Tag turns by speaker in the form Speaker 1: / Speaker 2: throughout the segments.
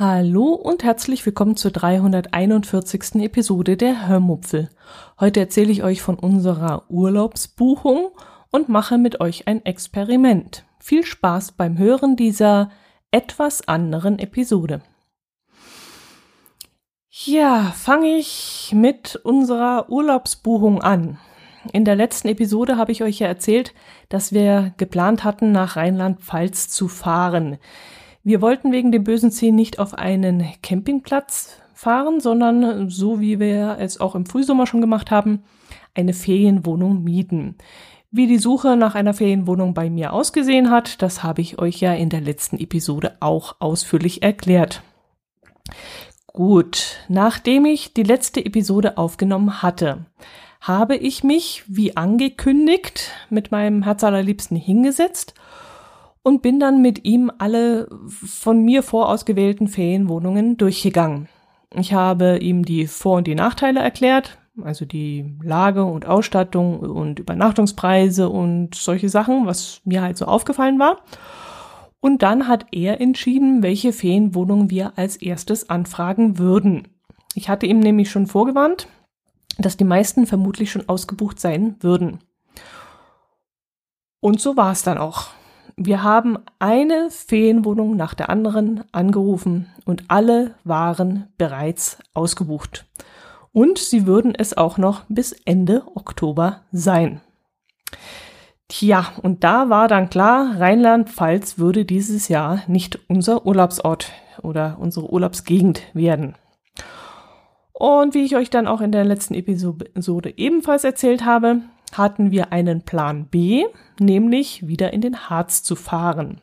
Speaker 1: Hallo und herzlich willkommen zur 341. Episode der Hörmupfel. Heute erzähle ich euch von unserer Urlaubsbuchung und mache mit euch ein Experiment. Viel Spaß beim Hören dieser etwas anderen Episode. Ja, fange ich mit unserer Urlaubsbuchung an. In der letzten Episode habe ich euch ja erzählt, dass wir geplant hatten, nach Rheinland-Pfalz zu fahren. Wir wollten wegen dem bösen Ziel nicht auf einen Campingplatz fahren, sondern so wie wir es auch im Frühsommer schon gemacht haben, eine Ferienwohnung mieten. Wie die Suche nach einer Ferienwohnung bei mir ausgesehen hat, das habe ich euch ja in der letzten Episode auch ausführlich erklärt. Gut, nachdem ich die letzte Episode aufgenommen hatte, habe ich mich, wie angekündigt, mit meinem Herz allerliebsten hingesetzt und bin dann mit ihm alle von mir vorausgewählten Ferienwohnungen durchgegangen. Ich habe ihm die Vor- und die Nachteile erklärt, also die Lage und Ausstattung und Übernachtungspreise und solche Sachen, was mir halt so aufgefallen war. Und dann hat er entschieden, welche Ferienwohnung wir als erstes anfragen würden. Ich hatte ihm nämlich schon vorgewarnt, dass die meisten vermutlich schon ausgebucht sein würden. Und so war es dann auch. Wir haben eine Ferienwohnung nach der anderen angerufen und alle waren bereits ausgebucht. Und sie würden es auch noch bis Ende Oktober sein. Tja, und da war dann klar, Rheinland-Pfalz würde dieses Jahr nicht unser Urlaubsort oder unsere Urlaubsgegend werden. Und wie ich euch dann auch in der letzten Episode ebenfalls erzählt habe, hatten wir einen Plan B, nämlich wieder in den Harz zu fahren.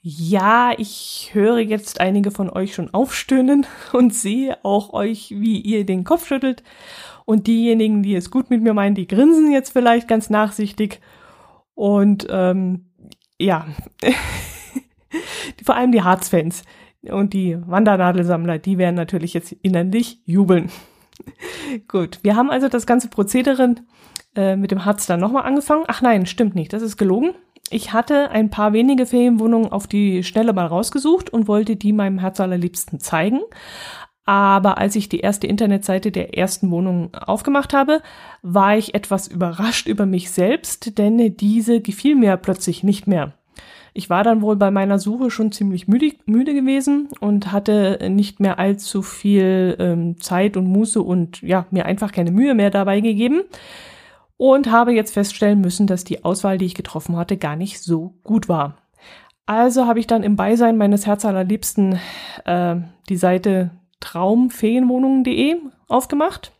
Speaker 1: Ja, ich höre jetzt einige von euch schon aufstöhnen und sehe auch euch, wie ihr den Kopf schüttelt. Und diejenigen, die es gut mit mir meinen, die grinsen jetzt vielleicht ganz nachsichtig. Und ähm, ja, vor allem die Harzfans und die Wandernadelsammler, die werden natürlich jetzt innerlich jubeln. Gut, wir haben also das ganze Prozedere äh, mit dem Harz dann nochmal angefangen. Ach nein, stimmt nicht, das ist gelogen. Ich hatte ein paar wenige Ferienwohnungen auf die Schnelle mal rausgesucht und wollte die meinem Herz allerliebsten zeigen. Aber als ich die erste Internetseite der ersten Wohnung aufgemacht habe, war ich etwas überrascht über mich selbst, denn diese gefiel mir plötzlich nicht mehr. Ich war dann wohl bei meiner Suche schon ziemlich müde, müde gewesen und hatte nicht mehr allzu viel ähm, Zeit und Muße und ja, mir einfach keine Mühe mehr dabei gegeben und habe jetzt feststellen müssen, dass die Auswahl, die ich getroffen hatte, gar nicht so gut war. Also habe ich dann im Beisein meines Herzallerliebsten äh, die Seite traumfeenwohnungen.de aufgemacht,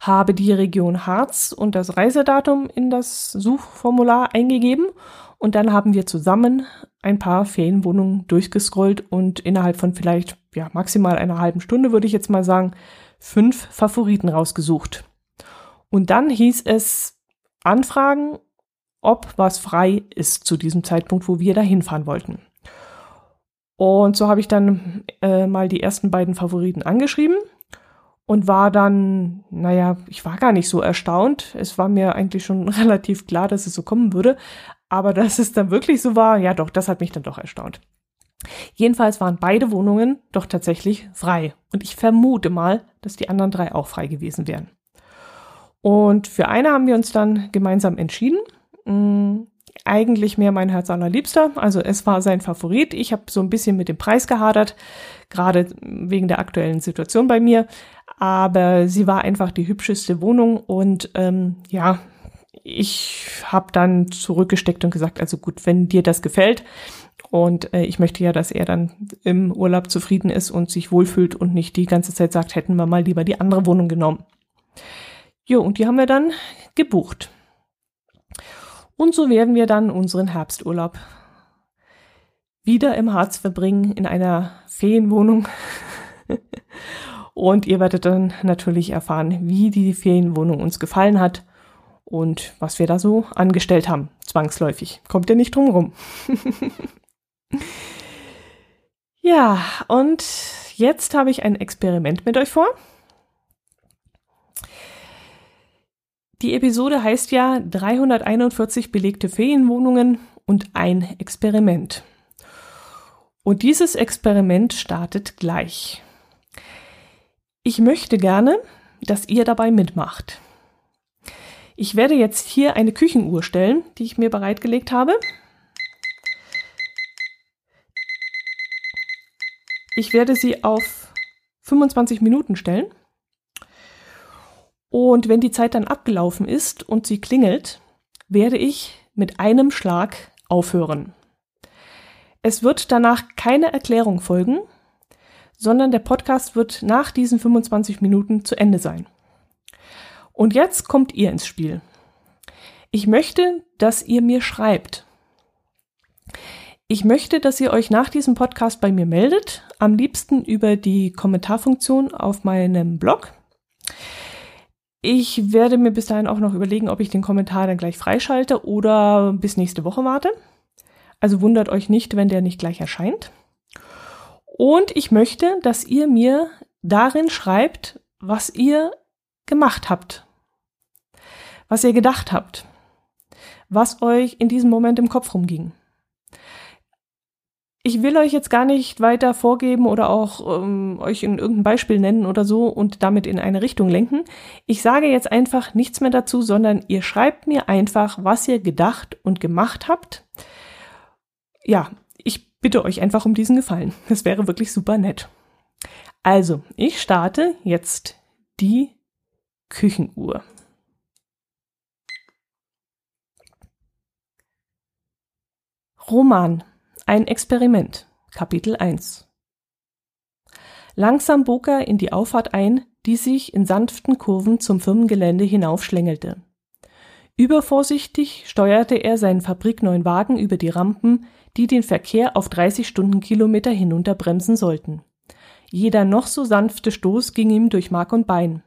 Speaker 1: habe die Region Harz und das Reisedatum in das Suchformular eingegeben und dann haben wir zusammen ein paar Ferienwohnungen durchgescrollt und innerhalb von vielleicht ja maximal einer halben Stunde würde ich jetzt mal sagen fünf Favoriten rausgesucht. Und dann hieß es anfragen, ob was frei ist zu diesem Zeitpunkt, wo wir da hinfahren wollten. Und so habe ich dann äh, mal die ersten beiden Favoriten angeschrieben und war dann, naja, ich war gar nicht so erstaunt. Es war mir eigentlich schon relativ klar, dass es so kommen würde. Aber dass es dann wirklich so war, ja doch, das hat mich dann doch erstaunt. Jedenfalls waren beide Wohnungen doch tatsächlich frei. Und ich vermute mal, dass die anderen drei auch frei gewesen wären. Und für eine haben wir uns dann gemeinsam entschieden. Mhm, eigentlich mehr mein Herz allerliebster. Also es war sein Favorit. Ich habe so ein bisschen mit dem Preis gehadert, gerade wegen der aktuellen Situation bei mir. Aber sie war einfach die hübscheste Wohnung und ähm, ja, ich habe dann zurückgesteckt und gesagt, also gut, wenn dir das gefällt und äh, ich möchte ja, dass er dann im Urlaub zufrieden ist und sich wohlfühlt und nicht die ganze Zeit sagt, hätten wir mal lieber die andere Wohnung genommen. Jo, und die haben wir dann gebucht. Und so werden wir dann unseren Herbsturlaub wieder im Harz verbringen, in einer Ferienwohnung. und ihr werdet dann natürlich erfahren, wie die Ferienwohnung uns gefallen hat und was wir da so angestellt haben, zwangsläufig. Kommt ja nicht drum rum. ja, und jetzt habe ich ein Experiment mit euch vor. Die Episode heißt ja 341 belegte Ferienwohnungen und ein Experiment. Und dieses Experiment startet gleich. Ich möchte gerne, dass ihr dabei mitmacht. Ich werde jetzt hier eine Küchenuhr stellen, die ich mir bereitgelegt habe. Ich werde sie auf 25 Minuten stellen. Und wenn die Zeit dann abgelaufen ist und sie klingelt, werde ich mit einem Schlag aufhören. Es wird danach keine Erklärung folgen, sondern der Podcast wird nach diesen 25 Minuten zu Ende sein. Und jetzt kommt ihr ins Spiel. Ich möchte, dass ihr mir schreibt. Ich möchte, dass ihr euch nach diesem Podcast bei mir meldet, am liebsten über die Kommentarfunktion auf meinem Blog. Ich werde mir bis dahin auch noch überlegen, ob ich den Kommentar dann gleich freischalte oder bis nächste Woche warte. Also wundert euch nicht, wenn der nicht gleich erscheint. Und ich möchte, dass ihr mir darin schreibt, was ihr gemacht habt, was ihr gedacht habt, was euch in diesem Moment im Kopf rumging. Ich will euch jetzt gar nicht weiter vorgeben oder auch ähm, euch in irgendein Beispiel nennen oder so und damit in eine Richtung lenken. Ich sage jetzt einfach nichts mehr dazu, sondern ihr schreibt mir einfach, was ihr gedacht und gemacht habt. Ja, ich bitte euch einfach um diesen Gefallen. Das wäre wirklich super nett. Also, ich starte jetzt die Küchenuhr. Roman ein Experiment. Kapitel 1 Langsam bog er in die Auffahrt ein, die sich in sanften Kurven zum Firmengelände hinaufschlängelte. Übervorsichtig steuerte er seinen fabrikneuen Wagen über die Rampen, die den Verkehr auf 30 Stundenkilometer hinunterbremsen sollten. Jeder noch so sanfte Stoß ging ihm durch Mark und Bein.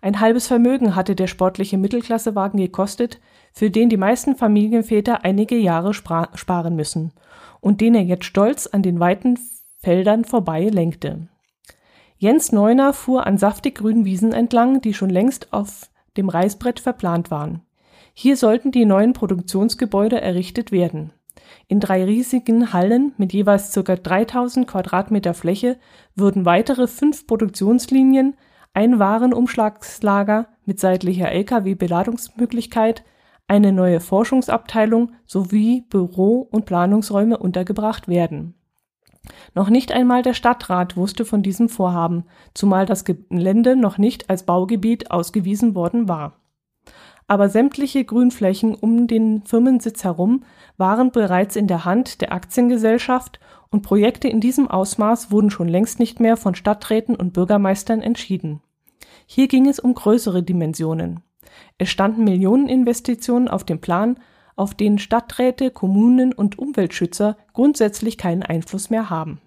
Speaker 1: Ein halbes Vermögen hatte der sportliche Mittelklassewagen gekostet, für den die meisten Familienväter einige Jahre sparen müssen und den er jetzt stolz an den weiten Feldern vorbei lenkte. Jens Neuner fuhr an saftig grünen Wiesen entlang, die schon längst auf dem Reißbrett verplant waren. Hier sollten die neuen Produktionsgebäude errichtet werden. In drei riesigen Hallen mit jeweils ca. 3000 Quadratmeter Fläche würden weitere fünf Produktionslinien, ein Warenumschlagslager mit seitlicher Lkw-Beladungsmöglichkeit, eine neue Forschungsabteilung sowie Büro- und Planungsräume untergebracht werden. Noch nicht einmal der Stadtrat wusste von diesem Vorhaben, zumal das Gelände noch nicht als Baugebiet ausgewiesen worden war. Aber sämtliche Grünflächen um den Firmensitz herum waren bereits in der Hand der Aktiengesellschaft und Projekte in diesem Ausmaß wurden schon längst nicht mehr von Stadträten und Bürgermeistern entschieden. Hier ging es um größere Dimensionen. Es standen Millioneninvestitionen auf dem Plan, auf den Stadträte, Kommunen und Umweltschützer grundsätzlich keinen Einfluss mehr haben.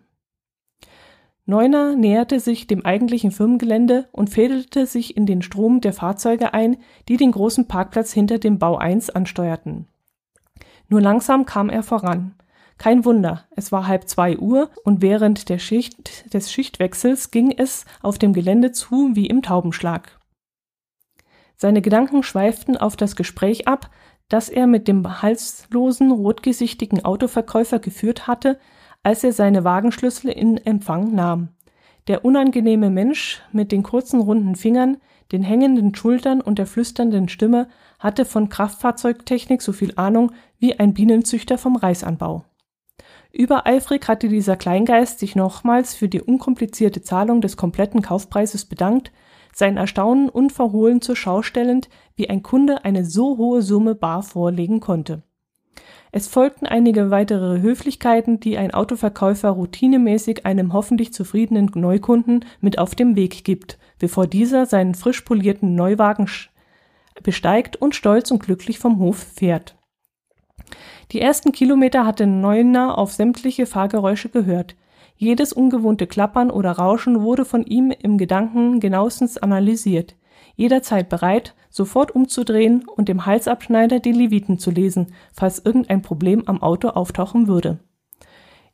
Speaker 1: Neuner näherte sich dem eigentlichen Firmengelände und fädelte sich in den Strom der Fahrzeuge ein, die den großen Parkplatz hinter dem Bau 1 ansteuerten. Nur langsam kam er voran. Kein Wunder, es war halb zwei Uhr und während der Schicht, des Schichtwechsels ging es auf dem Gelände zu wie im Taubenschlag. Seine Gedanken schweiften auf das Gespräch ab, das er mit dem halslosen, rotgesichtigen Autoverkäufer geführt hatte, als er seine Wagenschlüssel in Empfang nahm. Der unangenehme Mensch mit den kurzen runden Fingern, den hängenden Schultern und der flüsternden Stimme hatte von Kraftfahrzeugtechnik so viel Ahnung wie ein Bienenzüchter vom Reisanbau. Übereifrig hatte dieser Kleingeist sich nochmals für die unkomplizierte Zahlung des kompletten Kaufpreises bedankt, sein Erstaunen unverhohlen zur Schau stellend, wie ein Kunde eine so hohe Summe bar vorlegen konnte. Es folgten einige weitere Höflichkeiten, die ein Autoverkäufer routinemäßig einem hoffentlich zufriedenen Neukunden mit auf dem Weg gibt, bevor dieser seinen frisch polierten Neuwagen besteigt und stolz und glücklich vom Hof fährt. Die ersten Kilometer hatte Neuner auf sämtliche Fahrgeräusche gehört. Jedes ungewohnte Klappern oder Rauschen wurde von ihm im Gedanken genauestens analysiert, jederzeit bereit, sofort umzudrehen und dem Halsabschneider die Leviten zu lesen, falls irgendein Problem am Auto auftauchen würde.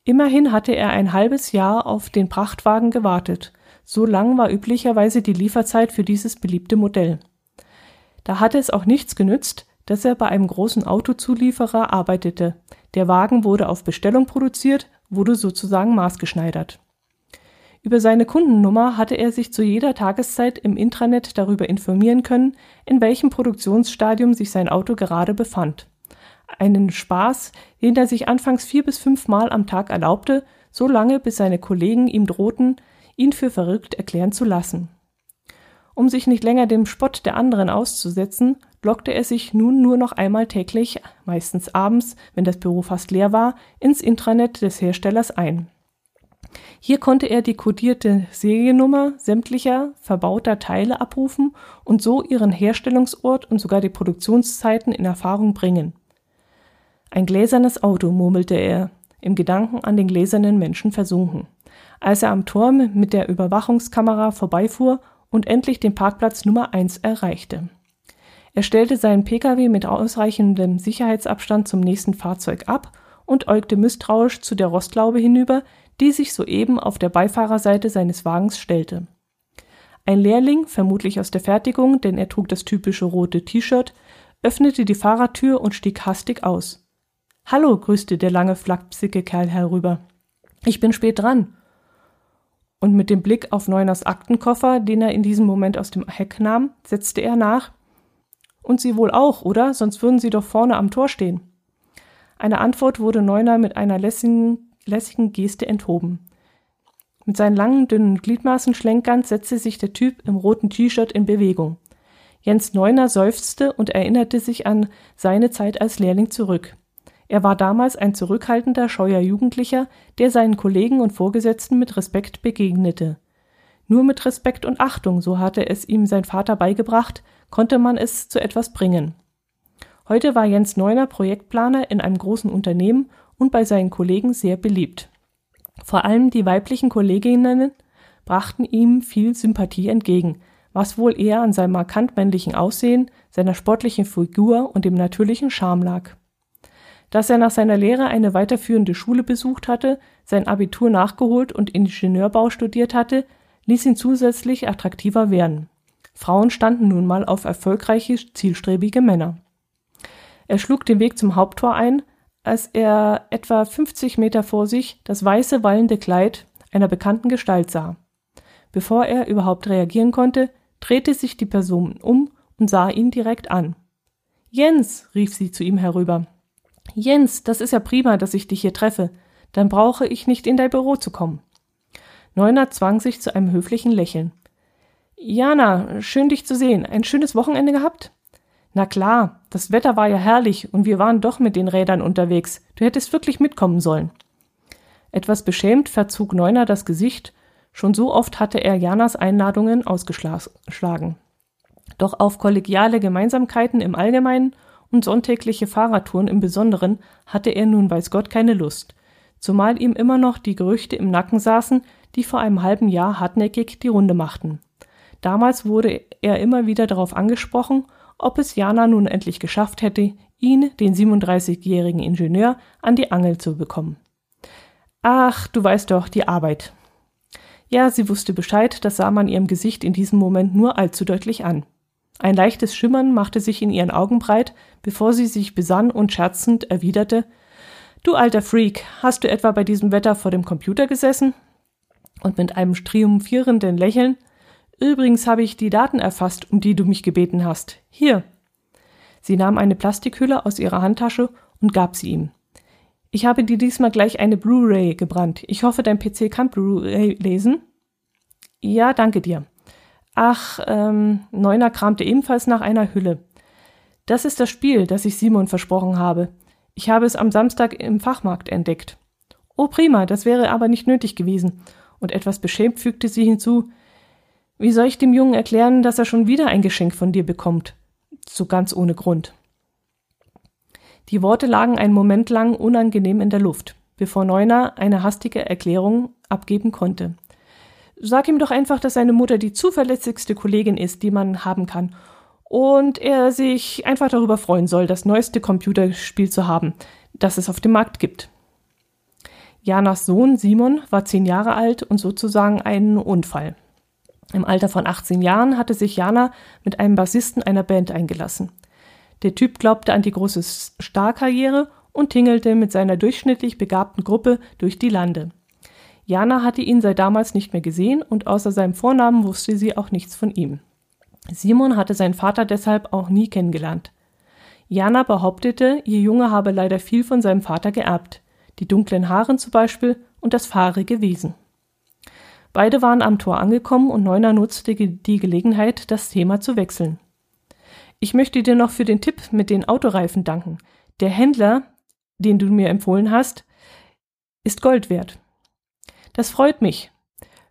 Speaker 1: Immerhin hatte er ein halbes Jahr auf den Prachtwagen gewartet. So lang war üblicherweise die Lieferzeit für dieses beliebte Modell. Da hatte es auch nichts genützt, dass er bei einem großen Autozulieferer arbeitete. Der Wagen wurde auf Bestellung produziert, wurde sozusagen maßgeschneidert. Über seine Kundennummer hatte er sich zu jeder Tageszeit im Intranet darüber informieren können, in welchem Produktionsstadium sich sein Auto gerade befand. Einen Spaß, den er sich anfangs vier bis fünfmal am Tag erlaubte, so lange bis seine Kollegen ihm drohten, ihn für verrückt erklären zu lassen. Um sich nicht länger dem Spott der anderen auszusetzen, lockte er sich nun nur noch einmal täglich, meistens abends, wenn das Büro fast leer war, ins Intranet des Herstellers ein. Hier konnte er die kodierte Seriennummer sämtlicher verbauter Teile abrufen und so ihren Herstellungsort und sogar die Produktionszeiten in Erfahrung bringen. Ein gläsernes Auto, murmelte er, im Gedanken an den gläsernen Menschen versunken. Als er am Turm mit der Überwachungskamera vorbeifuhr und endlich den Parkplatz Nummer 1 erreichte. Er stellte seinen Pkw mit ausreichendem Sicherheitsabstand zum nächsten Fahrzeug ab und äugte misstrauisch zu der Rostlaube hinüber, die sich soeben auf der Beifahrerseite seines Wagens stellte. Ein Lehrling, vermutlich aus der Fertigung, denn er trug das typische rote T-Shirt, öffnete die Fahrertür und stieg hastig aus. Hallo, grüßte der lange, flachsige Kerl herüber. Ich bin spät dran. Und mit dem Blick auf Neuners Aktenkoffer, den er in diesem Moment aus dem Heck nahm, setzte er nach. Und Sie wohl auch, oder? Sonst würden Sie doch vorne am Tor stehen. Eine Antwort wurde Neuner mit einer lässigen lässigen Geste enthoben. Mit seinen langen, dünnen Gliedmaßen schlenkernd setzte sich der Typ im roten T-Shirt in Bewegung. Jens Neuner seufzte und erinnerte sich an seine Zeit als Lehrling zurück. Er war damals ein zurückhaltender, scheuer Jugendlicher, der seinen Kollegen und Vorgesetzten mit Respekt begegnete. Nur mit Respekt und Achtung, so hatte es ihm sein Vater beigebracht, konnte man es zu etwas bringen. Heute war Jens Neuner Projektplaner in einem großen Unternehmen und bei seinen Kollegen sehr beliebt. Vor allem die weiblichen Kolleginnen brachten ihm viel Sympathie entgegen, was wohl eher an seinem markant männlichen Aussehen, seiner sportlichen Figur und dem natürlichen Charme lag. Dass er nach seiner Lehre eine weiterführende Schule besucht hatte, sein Abitur nachgeholt und Ingenieurbau studiert hatte, ließ ihn zusätzlich attraktiver werden. Frauen standen nun mal auf erfolgreiche, zielstrebige Männer. Er schlug den Weg zum Haupttor ein, als er etwa 50 Meter vor sich das weiße wallende Kleid einer bekannten Gestalt sah. Bevor er überhaupt reagieren konnte, drehte sich die Person um und sah ihn direkt an. Jens, rief sie zu ihm herüber. Jens, das ist ja prima, dass ich dich hier treffe. Dann brauche ich nicht in dein Büro zu kommen. Neuner zwang sich zu einem höflichen Lächeln. Jana, schön dich zu sehen. Ein schönes Wochenende gehabt? Na klar, das Wetter war ja herrlich und wir waren doch mit den Rädern unterwegs. Du hättest wirklich mitkommen sollen. Etwas beschämt verzog Neuner das Gesicht. Schon so oft hatte er Janas Einladungen ausgeschlagen. Doch auf kollegiale Gemeinsamkeiten im Allgemeinen und sonntägliche Fahrradtouren im Besonderen hatte er nun weiß Gott keine Lust, zumal ihm immer noch die Gerüchte im Nacken saßen, die vor einem halben Jahr hartnäckig die Runde machten. Damals wurde er immer wieder darauf angesprochen ob es Jana nun endlich geschafft hätte, ihn, den 37-jährigen Ingenieur, an die Angel zu bekommen. Ach, du weißt doch, die Arbeit. Ja, sie wusste Bescheid, das sah man ihrem Gesicht in diesem Moment nur allzu deutlich an. Ein leichtes Schimmern machte sich in ihren Augen breit, bevor sie sich besann und scherzend erwiderte Du alter Freak, hast du etwa bei diesem Wetter vor dem Computer gesessen? Und mit einem triumphierenden Lächeln Übrigens habe ich die Daten erfasst, um die du mich gebeten hast. Hier. Sie nahm eine Plastikhülle aus ihrer Handtasche und gab sie ihm. Ich habe dir diesmal gleich eine Blu-ray gebrannt. Ich hoffe, dein PC kann Blu-ray lesen. Ja, danke dir. Ach, ähm, Neuner kramte ebenfalls nach einer Hülle. Das ist das Spiel, das ich Simon versprochen habe. Ich habe es am Samstag im Fachmarkt entdeckt. Oh, prima, das wäre aber nicht nötig gewesen. Und etwas beschämt fügte sie hinzu, wie soll ich dem Jungen erklären, dass er schon wieder ein Geschenk von dir bekommt? So ganz ohne Grund. Die Worte lagen einen Moment lang unangenehm in der Luft, bevor Neuner eine hastige Erklärung abgeben konnte. Sag ihm doch einfach, dass seine Mutter die zuverlässigste Kollegin ist, die man haben kann. und er sich einfach darüber freuen soll, das neueste Computerspiel zu haben, das es auf dem Markt gibt. Janas Sohn Simon war zehn Jahre alt und sozusagen ein Unfall. Im Alter von 18 Jahren hatte sich Jana mit einem Bassisten einer Band eingelassen. Der Typ glaubte an die große Starkarriere und tingelte mit seiner durchschnittlich begabten Gruppe durch die Lande. Jana hatte ihn seit damals nicht mehr gesehen und außer seinem Vornamen wusste sie auch nichts von ihm. Simon hatte seinen Vater deshalb auch nie kennengelernt. Jana behauptete, ihr Junge habe leider viel von seinem Vater geerbt, die dunklen Haare zum Beispiel und das fahrige Wesen. Beide waren am Tor angekommen und Neuner nutzte die Gelegenheit, das Thema zu wechseln. Ich möchte dir noch für den Tipp mit den Autoreifen danken. Der Händler, den du mir empfohlen hast, ist Gold wert. Das freut mich.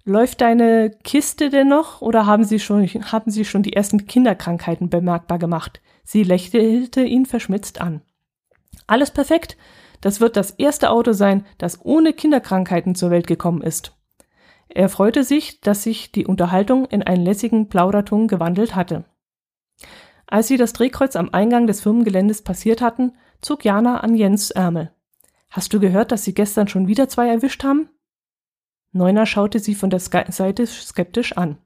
Speaker 1: Läuft deine Kiste denn noch oder haben sie schon, haben sie schon die ersten Kinderkrankheiten bemerkbar gemacht? Sie lächelte ihn verschmitzt an. Alles perfekt. Das wird das erste Auto sein, das ohne Kinderkrankheiten zur Welt gekommen ist. Er freute sich, dass sich die Unterhaltung in einen lässigen Plauderton gewandelt hatte. Als sie das Drehkreuz am Eingang des Firmengeländes passiert hatten, zog Jana an Jens Ärmel. Hast du gehört, dass sie gestern schon wieder zwei erwischt haben? Neuner schaute sie von der Seite skeptisch an.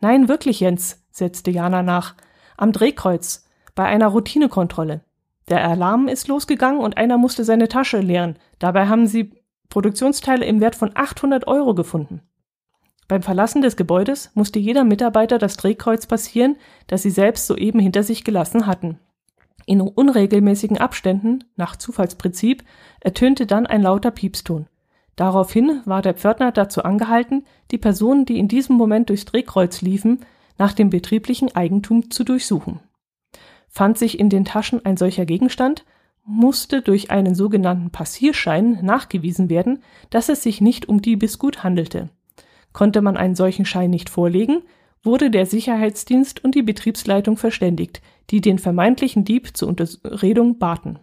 Speaker 1: Nein, wirklich, Jens, setzte Jana nach. Am Drehkreuz, bei einer Routinekontrolle. Der Alarm ist losgegangen und einer musste seine Tasche leeren. Dabei haben sie Produktionsteile im Wert von 800 Euro gefunden. Beim Verlassen des Gebäudes musste jeder Mitarbeiter das Drehkreuz passieren, das sie selbst soeben hinter sich gelassen hatten. In unregelmäßigen Abständen, nach Zufallsprinzip, ertönte dann ein lauter Piepston. Daraufhin war der Pförtner dazu angehalten, die Personen, die in diesem Moment durchs Drehkreuz liefen, nach dem betrieblichen Eigentum zu durchsuchen. Fand sich in den Taschen ein solcher Gegenstand, musste durch einen sogenannten Passierschein nachgewiesen werden, dass es sich nicht um Diebesgut handelte. Konnte man einen solchen Schein nicht vorlegen, wurde der Sicherheitsdienst und die Betriebsleitung verständigt, die den vermeintlichen Dieb zur Unterredung baten.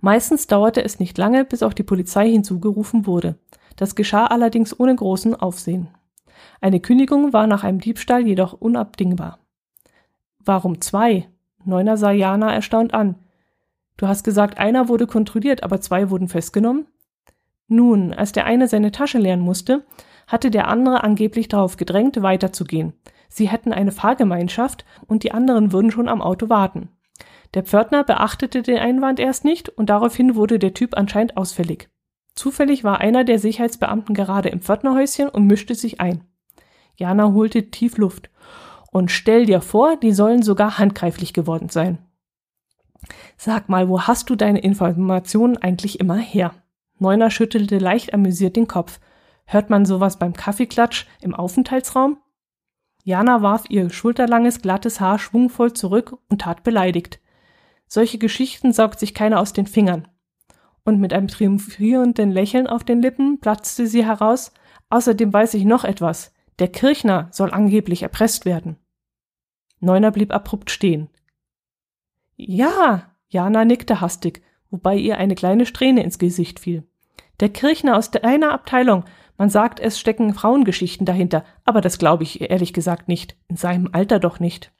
Speaker 1: Meistens dauerte es nicht lange, bis auch die Polizei hinzugerufen wurde. Das geschah allerdings ohne großen Aufsehen. Eine Kündigung war nach einem Diebstahl jedoch unabdingbar. Warum zwei? Neuner sah Jana erstaunt an. Du hast gesagt, einer wurde kontrolliert, aber zwei wurden festgenommen? Nun, als der eine seine Tasche leeren musste, hatte der andere angeblich darauf gedrängt, weiterzugehen. Sie hätten eine Fahrgemeinschaft und die anderen würden schon am Auto warten. Der Pförtner beachtete den Einwand erst nicht und daraufhin wurde der Typ anscheinend ausfällig. Zufällig war einer der Sicherheitsbeamten gerade im Pförtnerhäuschen und mischte sich ein. Jana holte tief Luft. Und stell dir vor, die sollen sogar handgreiflich geworden sein. Sag mal, wo hast du deine Informationen eigentlich immer her? Neuner schüttelte leicht amüsiert den Kopf. Hört man sowas beim Kaffeeklatsch im Aufenthaltsraum? Jana warf ihr schulterlanges, glattes Haar schwungvoll zurück und tat beleidigt. Solche Geschichten saugt sich keiner aus den Fingern. Und mit einem triumphierenden Lächeln auf den Lippen platzte sie heraus, außerdem weiß ich noch etwas. Der Kirchner soll angeblich erpresst werden. Neuner blieb abrupt stehen. Ja, Jana nickte hastig, wobei ihr eine kleine Strähne ins Gesicht fiel. Der Kirchner aus deiner Abteilung, man sagt, es stecken Frauengeschichten dahinter, aber das glaube ich ehrlich gesagt nicht, in seinem Alter doch nicht.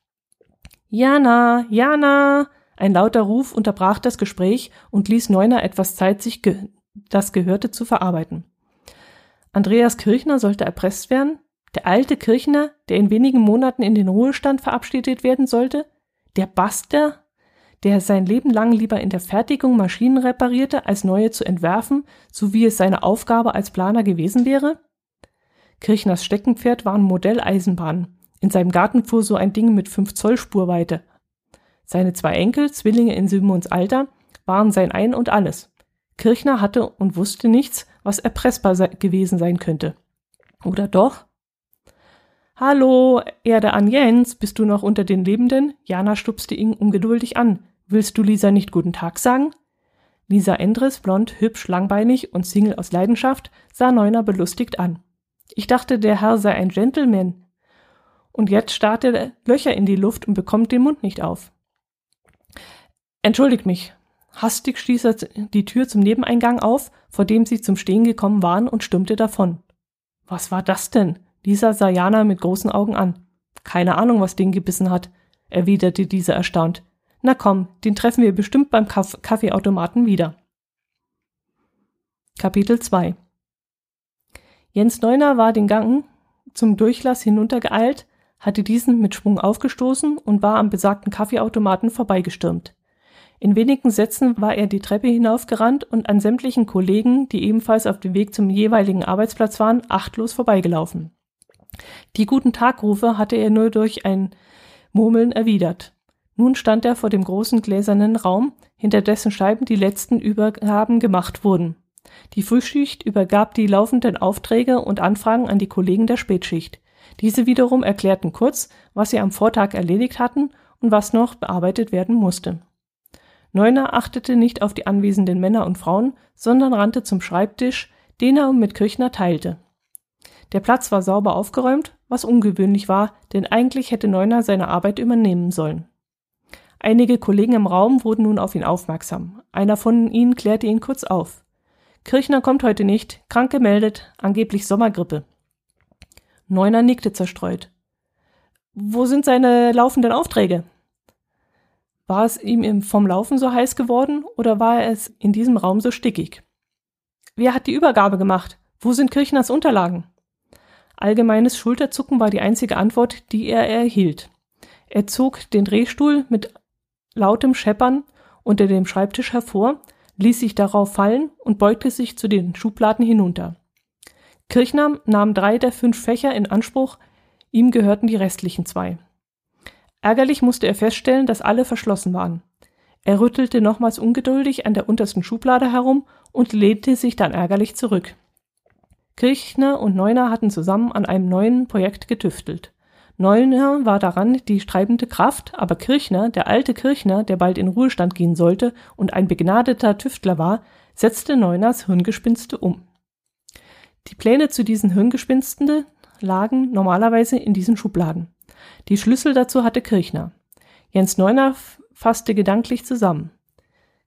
Speaker 1: Jana, Jana, ein lauter Ruf unterbrach das Gespräch und ließ Neuner etwas Zeit, sich ge das Gehörte zu verarbeiten. Andreas Kirchner sollte erpresst werden? Der alte Kirchner, der in wenigen Monaten in den Ruhestand verabschiedet werden sollte? Der Baster, der sein Leben lang lieber in der Fertigung Maschinen reparierte, als neue zu entwerfen, so wie es seine Aufgabe als Planer gewesen wäre? Kirchners Steckenpferd waren Modelleisenbahnen. In seinem Garten fuhr so ein Ding mit 5 Zoll Spurweite. Seine zwei Enkel, Zwillinge in Simons Alter, waren sein Ein und alles. Kirchner hatte und wusste nichts, was erpressbar gewesen sein könnte. Oder doch? Hallo, Erde an Jens, bist du noch unter den Lebenden? Jana stupste ihn ungeduldig an. Willst du Lisa nicht guten Tag sagen? Lisa Endres, blond, hübsch, langbeinig und Single aus Leidenschaft, sah Neuner belustigt an. Ich dachte, der Herr sei ein Gentleman. Und jetzt starrt er Löcher in die Luft und bekommt den Mund nicht auf. Entschuldigt mich. Hastig stieß er die Tür zum Nebeneingang auf, vor dem sie zum Stehen gekommen waren, und stürmte davon. Was war das denn? Lisa sah Jana mit großen Augen an. Keine Ahnung, was den gebissen hat. erwiderte dieser erstaunt. Na komm, den treffen wir bestimmt beim Kaff Kaffeeautomaten wieder. Kapitel 2 Jens Neuner war den Gang zum Durchlass hinuntergeeilt, hatte diesen mit Schwung aufgestoßen und war am besagten Kaffeeautomaten vorbeigestürmt. In wenigen Sätzen war er die Treppe hinaufgerannt und an sämtlichen Kollegen, die ebenfalls auf dem Weg zum jeweiligen Arbeitsplatz waren, achtlos vorbeigelaufen. Die guten Tagrufe hatte er nur durch ein Murmeln erwidert. Nun stand er vor dem großen gläsernen Raum, hinter dessen Scheiben die letzten Übergaben gemacht wurden. Die Frühschicht übergab die laufenden Aufträge und Anfragen an die Kollegen der Spätschicht. Diese wiederum erklärten kurz, was sie am Vortag erledigt hatten und was noch bearbeitet werden musste. Neuner achtete nicht auf die anwesenden Männer und Frauen, sondern rannte zum Schreibtisch, den er mit Kirchner teilte. Der Platz war sauber aufgeräumt, was ungewöhnlich war, denn eigentlich hätte Neuner seine Arbeit übernehmen sollen. Einige Kollegen im Raum wurden nun auf ihn aufmerksam. Einer von ihnen klärte ihn kurz auf. Kirchner kommt heute nicht, krank gemeldet, angeblich Sommergrippe. Neuner nickte zerstreut. Wo sind seine laufenden Aufträge? War es ihm vom Laufen so heiß geworden oder war es in diesem Raum so stickig? Wer hat die Übergabe gemacht? Wo sind Kirchners Unterlagen? Allgemeines Schulterzucken war die einzige Antwort, die er erhielt. Er zog den Drehstuhl mit lautem Scheppern unter dem Schreibtisch hervor, ließ sich darauf fallen und beugte sich zu den Schubladen hinunter. Kirchner nahm drei der fünf Fächer in Anspruch, ihm gehörten die restlichen zwei. Ärgerlich musste er feststellen, dass alle verschlossen waren. Er rüttelte nochmals ungeduldig an der untersten Schublade herum und lehnte sich dann ärgerlich zurück. Kirchner und Neuner hatten zusammen an einem neuen Projekt getüftelt. Neuner war daran die treibende Kraft, aber Kirchner, der alte Kirchner, der bald in Ruhestand gehen sollte und ein begnadeter Tüftler war, setzte Neuners Hirngespinste um. Die Pläne zu diesen Hirngespinsten lagen normalerweise in diesen Schubladen. Die Schlüssel dazu hatte Kirchner. Jens Neuner fasste gedanklich zusammen.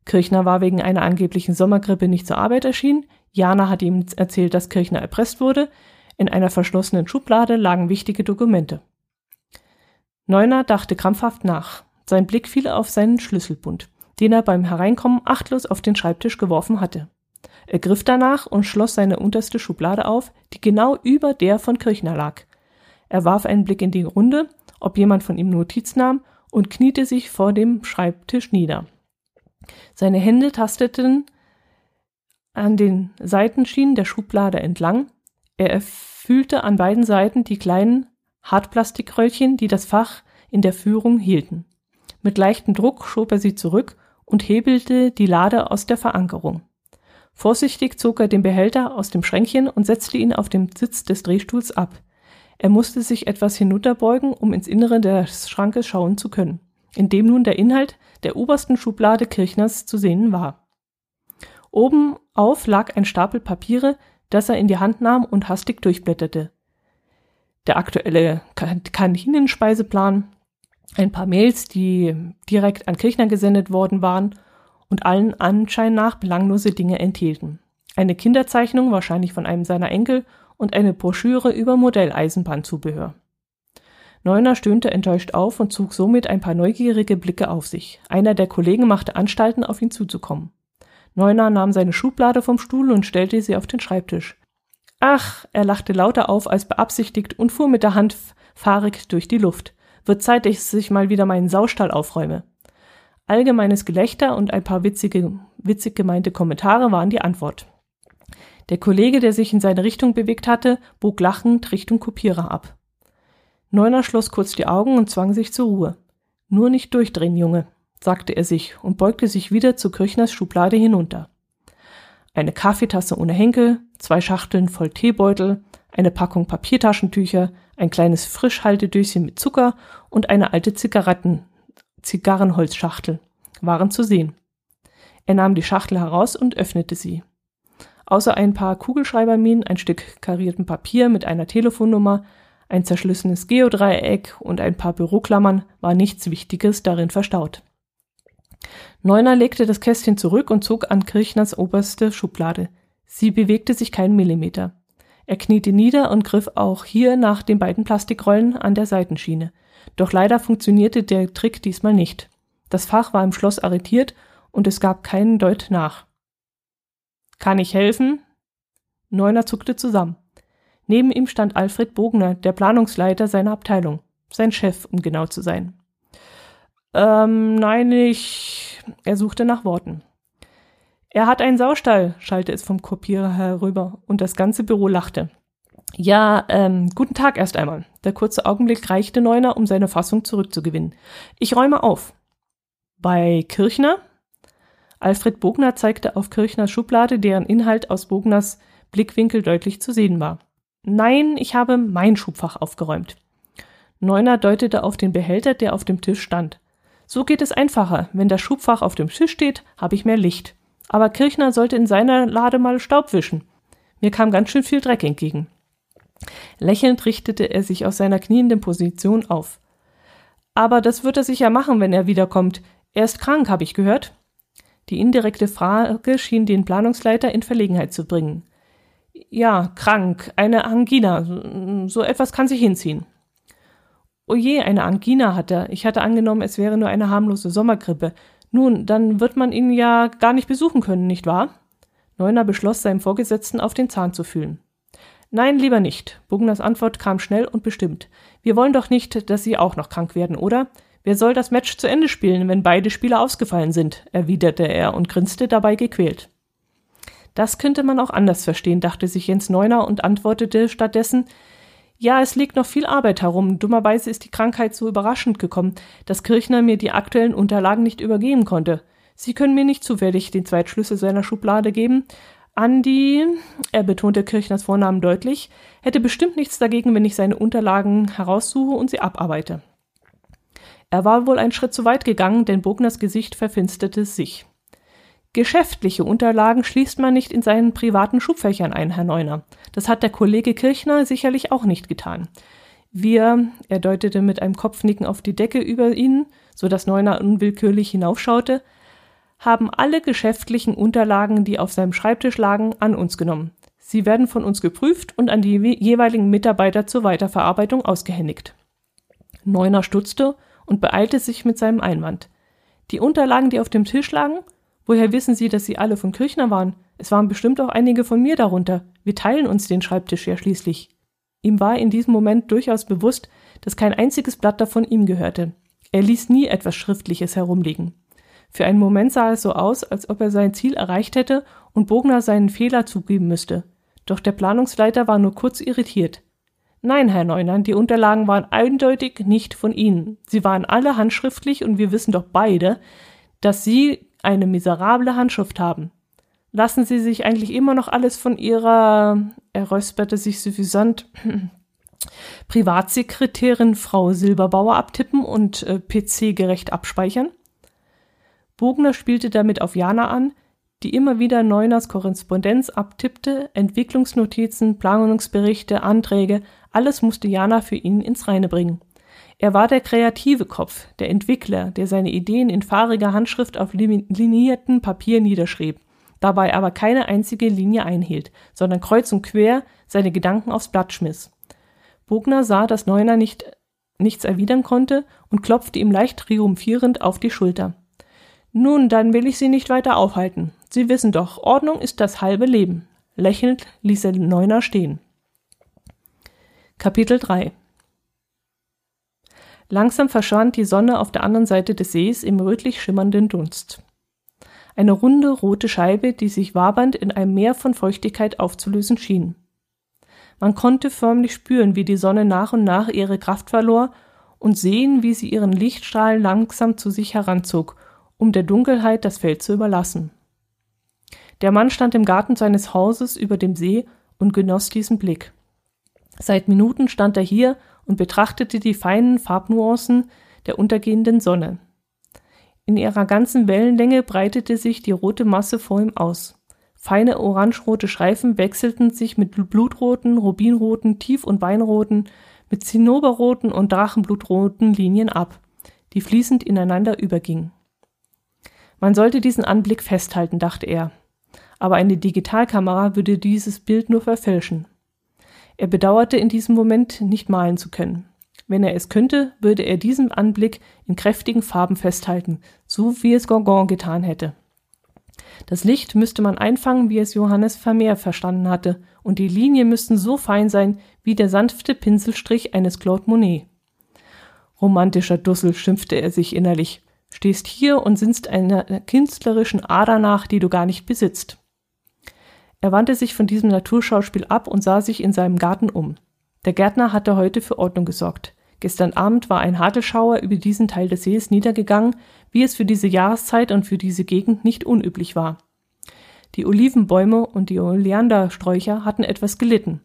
Speaker 1: Kirchner war wegen einer angeblichen Sommergrippe nicht zur Arbeit erschienen. Jana hatte ihm erzählt, dass Kirchner erpresst wurde. In einer verschlossenen Schublade lagen wichtige Dokumente. Neuner dachte krampfhaft nach. Sein Blick fiel auf seinen Schlüsselbund, den er beim Hereinkommen achtlos auf den Schreibtisch geworfen hatte. Er griff danach und schloss seine unterste Schublade auf, die genau über der von Kirchner lag. Er warf einen Blick in die Runde, ob jemand von ihm Notiz nahm, und kniete sich vor dem Schreibtisch nieder. Seine Hände tasteten an den Seitenschienen der Schublade entlang. Er fühlte an beiden Seiten die kleinen Hartplastikröllchen, die das Fach in der Führung hielten. Mit leichtem Druck schob er sie zurück und hebelte die Lade aus der Verankerung. Vorsichtig zog er den Behälter aus dem Schränkchen und setzte ihn auf dem Sitz des Drehstuhls ab. Er musste sich etwas hinunterbeugen, um ins Innere des Schrankes schauen zu können, in dem nun der Inhalt der obersten Schublade Kirchners zu sehen war. Oben auf lag ein Stapel Papiere, das er in die Hand nahm und hastig durchblätterte. Der aktuelle Kaninenspeiseplan, ein paar Mails, die direkt an Kirchner gesendet worden waren und allen Anschein nach belanglose Dinge enthielten. Eine Kinderzeichnung, wahrscheinlich von einem seiner Enkel, und eine Broschüre über Modelleisenbahnzubehör. Neuner stöhnte enttäuscht auf und zog somit ein paar neugierige Blicke auf sich. Einer der Kollegen machte Anstalten, auf ihn zuzukommen. Neuner nahm seine Schublade vom Stuhl und stellte sie auf den Schreibtisch. Ach, er lachte lauter auf als beabsichtigt und fuhr mit der Hand fahrig durch die Luft. Wird Zeit, dass ich mal wieder meinen Saustall aufräume. Allgemeines Gelächter und ein paar witzige, witzig gemeinte Kommentare waren die Antwort. Der Kollege, der sich in seine Richtung bewegt hatte, bog lachend Richtung Kopierer ab. Neuner schloss kurz die Augen und zwang sich zur Ruhe. Nur nicht durchdrehen, Junge, sagte er sich und beugte sich wieder zu Kirchners Schublade hinunter. Eine Kaffeetasse ohne Henkel, zwei Schachteln voll Teebeutel, eine Packung Papiertaschentücher, ein kleines Frischhaltedöschen mit Zucker und eine alte Zigaretten, Zigarrenholzschachtel waren zu sehen. Er nahm die Schachtel heraus und öffnete sie. Außer ein paar Kugelschreiberminen, ein Stück karierten Papier mit einer Telefonnummer, ein zerschlissenes Geodreieck und ein paar Büroklammern war nichts Wichtiges darin verstaut. Neuner legte das Kästchen zurück und zog an Kirchners oberste Schublade. Sie bewegte sich keinen Millimeter. Er kniete nieder und griff auch hier nach den beiden Plastikrollen an der Seitenschiene. Doch leider funktionierte der Trick diesmal nicht. Das Fach war im Schloss arretiert und es gab keinen Deut nach. Kann ich helfen? Neuner zuckte zusammen. Neben ihm stand Alfred Bogner, der Planungsleiter seiner Abteilung. Sein Chef, um genau zu sein. Ähm, nein, ich. Er suchte nach Worten. Er hat einen Saustall, schallte es vom Kopierer herüber, und das ganze Büro lachte. Ja, ähm, guten Tag erst einmal. Der kurze Augenblick reichte Neuner, um seine Fassung zurückzugewinnen. Ich räume auf. Bei Kirchner? Alfred Bogner zeigte auf Kirchners Schublade, deren Inhalt aus Bogners Blickwinkel deutlich zu sehen war. Nein, ich habe mein Schubfach aufgeräumt. Neuner deutete auf den Behälter, der auf dem Tisch stand. So geht es einfacher. Wenn das Schubfach auf dem Tisch steht, habe ich mehr Licht. Aber Kirchner sollte in seiner Lade mal Staub wischen. Mir kam ganz schön viel Dreck entgegen. Lächelnd richtete er sich aus seiner knienden Position auf. Aber das wird er sicher machen, wenn er wiederkommt. Er ist krank, habe ich gehört. Die indirekte Frage schien den Planungsleiter in Verlegenheit zu bringen. Ja, krank, eine Angina, so etwas kann sich hinziehen. Oje, eine Angina hat er. Ich hatte angenommen, es wäre nur eine harmlose Sommergrippe. Nun, dann wird man ihn ja gar nicht besuchen können, nicht wahr? Neuner beschloss, seinem Vorgesetzten auf den Zahn zu fühlen. Nein, lieber nicht. Bugners Antwort kam schnell und bestimmt. Wir wollen doch nicht, dass Sie auch noch krank werden, oder? Wer soll das Match zu Ende spielen, wenn beide Spieler ausgefallen sind? erwiderte er und grinste dabei gequält. Das könnte man auch anders verstehen, dachte sich Jens Neuner und antwortete stattdessen Ja, es liegt noch viel Arbeit herum. Dummerweise ist die Krankheit so überraschend gekommen, dass Kirchner mir die aktuellen Unterlagen nicht übergeben konnte. Sie können mir nicht zufällig den Zweitschlüssel seiner Schublade geben. Andi, er betonte Kirchners Vornamen deutlich, hätte bestimmt nichts dagegen, wenn ich seine Unterlagen heraussuche und sie abarbeite. Er war wohl einen Schritt zu weit gegangen, denn Bogners Gesicht verfinsterte sich. Geschäftliche Unterlagen schließt man nicht in seinen privaten Schubfächern ein, Herr Neuner. Das hat der Kollege Kirchner sicherlich auch nicht getan. Wir, er deutete mit einem Kopfnicken auf die Decke über ihnen, so dass Neuner unwillkürlich hinaufschaute, haben alle geschäftlichen Unterlagen, die auf seinem Schreibtisch lagen, an uns genommen. Sie werden von uns geprüft und an die jeweiligen Mitarbeiter zur Weiterverarbeitung ausgehändigt. Neuner stutzte und beeilte sich mit seinem Einwand. Die Unterlagen, die auf dem Tisch lagen, woher wissen Sie, dass sie alle von Kirchner waren? Es waren bestimmt auch einige von mir darunter. Wir teilen uns den Schreibtisch ja schließlich. Ihm war in diesem Moment durchaus bewusst, dass kein einziges Blatt davon ihm gehörte. Er ließ nie etwas Schriftliches herumliegen. Für einen Moment sah es so aus, als ob er sein Ziel erreicht hätte und Bogner seinen Fehler zugeben müsste. Doch der Planungsleiter war nur kurz irritiert. Nein, Herr Neumann, die Unterlagen waren eindeutig nicht von Ihnen. Sie waren alle handschriftlich und wir wissen doch beide, dass Sie eine miserable Handschrift haben. Lassen Sie sich eigentlich immer noch alles von Ihrer, er räusperte sich suffisant, Privatsekretärin Frau Silberbauer abtippen und äh, PC-gerecht abspeichern? Bogner spielte damit auf Jana an, die immer wieder Neuners Korrespondenz abtippte, Entwicklungsnotizen, Planungsberichte, Anträge, alles musste Jana für ihn ins Reine bringen. Er war der kreative Kopf, der Entwickler, der seine Ideen in fahriger Handschrift auf linierten Papier niederschrieb, dabei aber keine einzige Linie einhielt, sondern kreuz und quer seine Gedanken aufs Blatt schmiss. Bogner sah, dass Neuner nicht, nichts erwidern konnte und klopfte ihm leicht triumphierend auf die Schulter. Nun, dann will ich Sie nicht weiter aufhalten. Sie wissen doch, Ordnung ist das halbe Leben. Lächelnd ließ er Neuner stehen. Kapitel 3 Langsam verschwand die Sonne auf der anderen Seite des Sees im rötlich schimmernden Dunst. Eine runde rote Scheibe, die sich wabernd in einem Meer von Feuchtigkeit aufzulösen schien. Man konnte förmlich spüren, wie die Sonne nach und nach ihre Kraft verlor und sehen, wie sie ihren Lichtstrahl langsam zu sich heranzog, um der Dunkelheit das Feld zu überlassen. Der Mann stand im Garten seines Hauses über dem See und genoss diesen Blick. Seit Minuten stand er hier und betrachtete die feinen Farbnuancen der untergehenden Sonne. In ihrer ganzen Wellenlänge breitete sich die rote Masse vor ihm aus. Feine orangerote Streifen wechselten sich mit blutroten, rubinroten, tief- und weinroten, mit zinnoberroten und drachenblutroten Linien ab, die fließend ineinander übergingen. Man sollte diesen Anblick festhalten, dachte er. Aber eine Digitalkamera würde dieses Bild nur verfälschen. Er bedauerte in diesem Moment nicht malen zu können. Wenn er es könnte, würde er diesen Anblick in kräftigen Farben festhalten, so wie es Gorgon getan hätte. Das Licht müsste man einfangen, wie es Johannes Vermeer verstanden hatte, und die Linien müssten so fein sein wie der sanfte Pinselstrich eines Claude Monet. Romantischer Dussel, schimpfte er sich innerlich, stehst hier und sinnst einer künstlerischen Ader nach, die du gar nicht besitzt. Er wandte sich von diesem Naturschauspiel ab und sah sich in seinem Garten um. Der Gärtner hatte heute für Ordnung gesorgt. Gestern Abend war ein Hagelschauer über diesen Teil des Sees niedergegangen, wie es für diese Jahreszeit und für diese Gegend nicht unüblich war. Die Olivenbäume und die Oleandersträucher hatten etwas gelitten.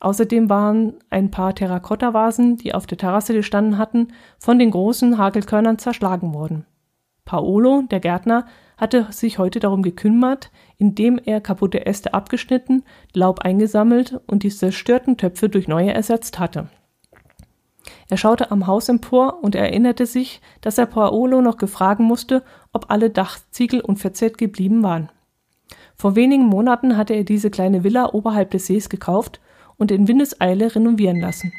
Speaker 1: Außerdem waren ein paar Terrakottavasen, die auf der Terrasse gestanden hatten, von den großen Hagelkörnern zerschlagen worden. Paolo, der Gärtner, hatte sich heute darum gekümmert, indem er kaputte Äste abgeschnitten, Laub eingesammelt und die zerstörten Töpfe durch neue ersetzt hatte. Er schaute am Haus empor und erinnerte sich, dass er Paolo noch gefragen musste, ob alle Dachziegel unverzehrt geblieben waren. Vor wenigen Monaten hatte er diese kleine Villa oberhalb des Sees gekauft und in Windeseile renovieren lassen.